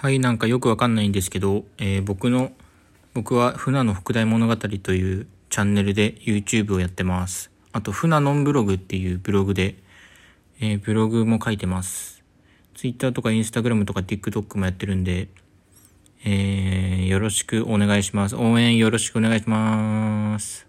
はい、なんかよくわかんないんですけど、えー、僕の、僕は船の副題物語というチャンネルで YouTube をやってます。あと、船ノンブログっていうブログで、えー、ブログも書いてます。Twitter とか Instagram とか TikTok もやってるんで、えー、よろしくお願いします。応援よろしくお願いします。